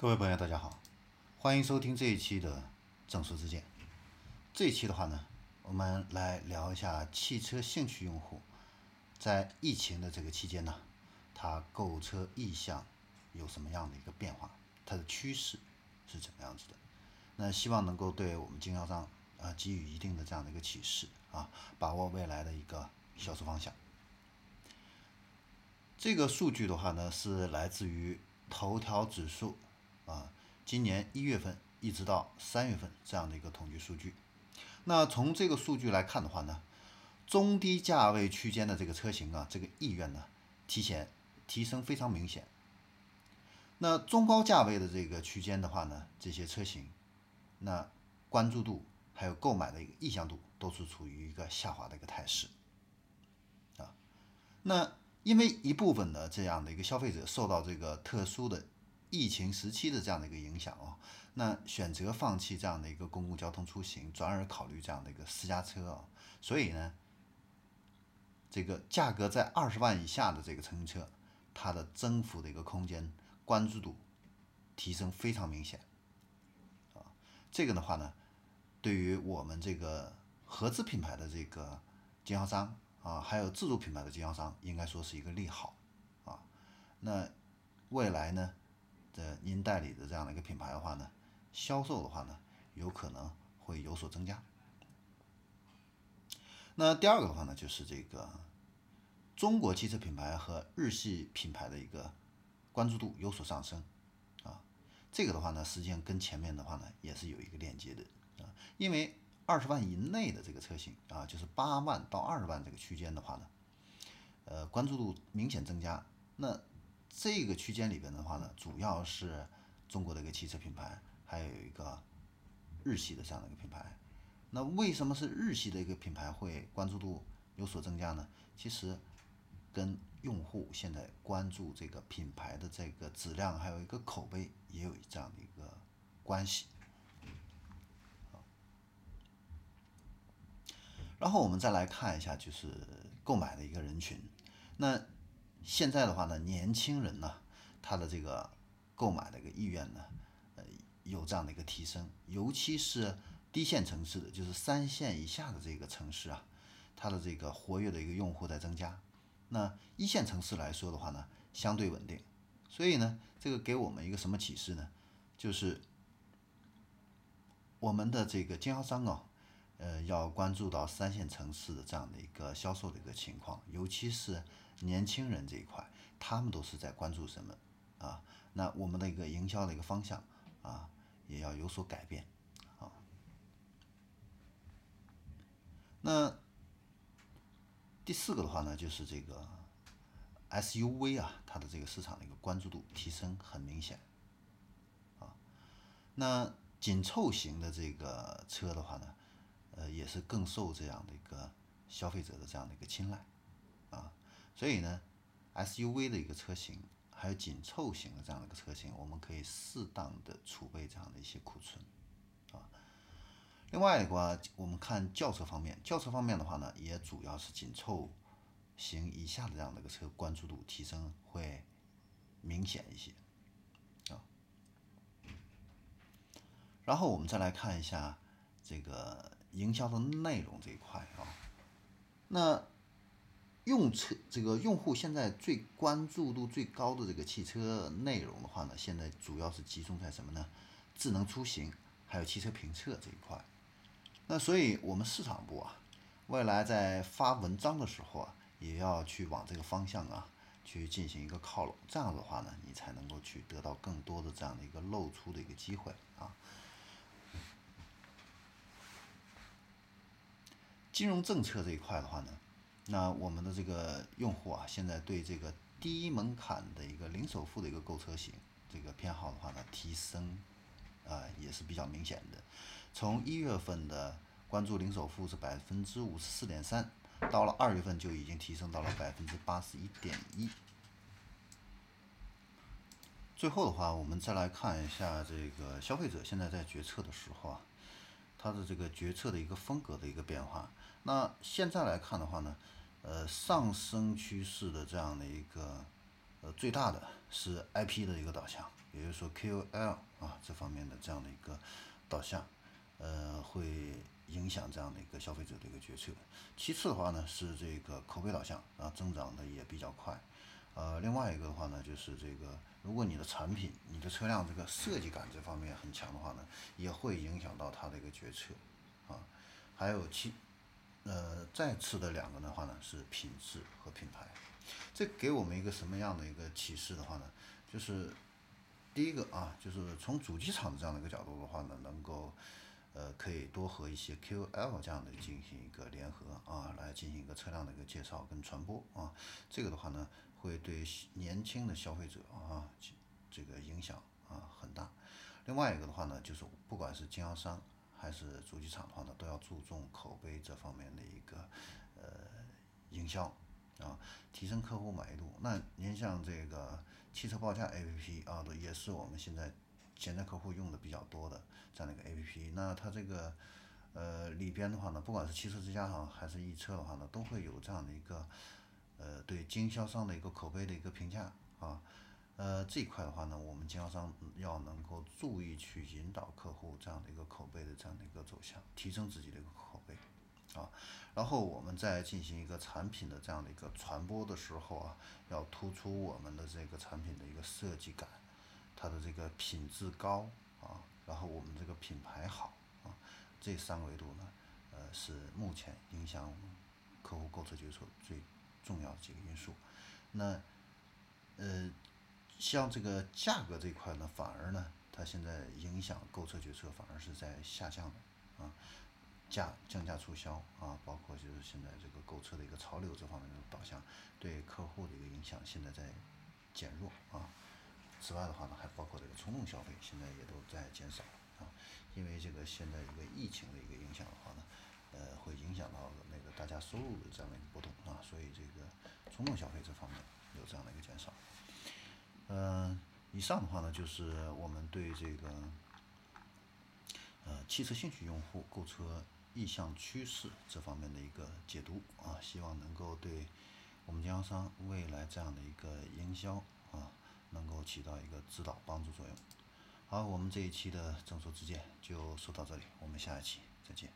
各位朋友，大家好，欢迎收听这一期的正说之见。这一期的话呢，我们来聊一下汽车兴趣用户在疫情的这个期间呢，他购车意向有什么样的一个变化，它的趋势是怎么样子的？那希望能够对我们经销商啊给予一定的这样的一个启示啊，把握未来的一个销售方向。这个数据的话呢，是来自于头条指数。啊，今年一月份一直到三月份这样的一个统计数据，那从这个数据来看的话呢，中低价位区间的这个车型啊，这个意愿呢，提前提升非常明显。那中高价位的这个区间的话呢，这些车型，那关注度还有购买的一个意向度都是处于一个下滑的一个态势。啊，那因为一部分的这样的一个消费者受到这个特殊的。疫情时期的这样的一个影响哦，那选择放弃这样的一个公共交通出行，转而考虑这样的一个私家车啊，所以呢，这个价格在二十万以下的这个乘用车，它的增幅的一个空间关注度提升非常明显啊，这个的话呢，对于我们这个合资品牌的这个经销商啊，还有自主品牌的经销商，应该说是一个利好啊，那未来呢？的您代理的这样的一个品牌的话呢，销售的话呢，有可能会有所增加。那第二个的话呢，就是这个中国汽车品牌和日系品牌的一个关注度有所上升啊。这个的话呢，实际上跟前面的话呢也是有一个链接的啊。因为二十万以内的这个车型啊，就是八万到二十万这个区间的话呢，呃，关注度明显增加。那这个区间里边的话呢，主要是中国的一个汽车品牌，还有一个日系的这样的一个品牌。那为什么是日系的一个品牌会关注度有所增加呢？其实跟用户现在关注这个品牌的这个质量，还有一个口碑也有这样的一个关系。然后我们再来看一下，就是购买的一个人群，那。现在的话呢，年轻人呢，他的这个购买的一个意愿呢，呃，有这样的一个提升，尤其是低线城市的，就是三线以下的这个城市啊，它的这个活跃的一个用户在增加。那一线城市来说的话呢，相对稳定。所以呢，这个给我们一个什么启示呢？就是我们的这个经销商啊，呃，要关注到三线城市的这样的一个销售的一个情况，尤其是。年轻人这一块，他们都是在关注什么啊？那我们的一个营销的一个方向啊，也要有所改变啊。那第四个的话呢，就是这个 SUV 啊，它的这个市场的一个关注度提升很明显啊。那紧凑型的这个车的话呢，呃，也是更受这样的一个消费者的这样的一个青睐。所以呢，SUV 的一个车型，还有紧凑型的这样的一个车型，我们可以适当的储备这样的一些库存，啊。另外的话，我们看轿车方面，轿车方面的话呢，也主要是紧凑型以下的这样的一个车，关注度提升会明显一些，啊。然后我们再来看一下这个营销的内容这一块啊，那。用车这个用户现在最关注度最高的这个汽车内容的话呢，现在主要是集中在什么呢？智能出行还有汽车评测这一块。那所以我们市场部啊，未来在发文章的时候啊，也要去往这个方向啊去进行一个靠拢。这样的话呢，你才能够去得到更多的这样的一个露出的一个机会啊。金融政策这一块的话呢？那我们的这个用户啊，现在对这个低门槛的一个零首付的一个购车型这个偏好的话呢，提升啊也是比较明显的。从一月份的关注零首付是百分之五十四点三，到了二月份就已经提升到了百分之八十一点一。最后的话，我们再来看一下这个消费者现在在决策的时候啊，他的这个决策的一个风格的一个变化。那现在来看的话呢？呃，上升趋势的这样的一个，呃，最大的是 IP 的一个导向也就是说 KOL 啊这方面的这样的一个导向，呃，会影响这样的一个消费者的一个决策。其次的话呢，是这个口碑导向啊，增长的也比较快。呃，另外一个的话呢，就是这个，如果你的产品、你的车辆这个设计感这方面很强的话呢，也会影响到它的一个决策啊。还有其，呃，再次的两个的话呢，是品质和品牌。这给我们一个什么样的一个启示的话呢？就是第一个啊，就是从主机厂的这样的一个角度的话呢，能够呃可以多和一些 QL 这样的进行一个联合啊，来进行一个车辆的一个介绍跟传播啊。这个的话呢，会对年轻的消费者啊这个影响啊很大。另外一个的话呢，就是不管是经销商还是主机厂的话呢，都要注重口碑这方面的一个呃营销。啊，提升客户满意度。那您像这个汽车报价 APP 啊，也是我们现在潜在客户用的比较多的这样的一个 APP。那它这个呃里边的话呢，不管是汽车之家哈，还是易车的话呢，都会有这样的一个呃对经销商的一个口碑的一个评价啊。呃这一块的话呢，我们经销商要能够注意去引导客户这样的一个口碑的这样的一个走向，提升自己的一个口碑。啊，然后我们在进行一个产品的这样的一个传播的时候啊，要突出我们的这个产品的一个设计感，它的这个品质高啊，然后我们这个品牌好啊，这三个维度呢，呃，是目前影响客户购车决策最重要的几个因素。那呃，像这个价格这块呢，反而呢，它现在影响购车决策反而是在下降的啊。价降价促销啊，包括就是现在这个购车的一个潮流这方面的导向，对客户的一个影响现在在减弱啊。此外的话呢，还包括这个冲动消费，现在也都在减少啊。因为这个现在一个疫情的一个影响的话呢，呃，会影响到那个大家收入的这样的一个波动啊，所以这个冲动消费这方面有这样的一个减少。嗯，以上的话呢，就是我们对这个呃汽车兴趣用户购车。意向趋势这方面的一个解读啊，希望能够对我们经销商未来这样的一个营销啊，能够起到一个指导帮助作用。好，我们这一期的正说之见就说到这里，我们下一期再见。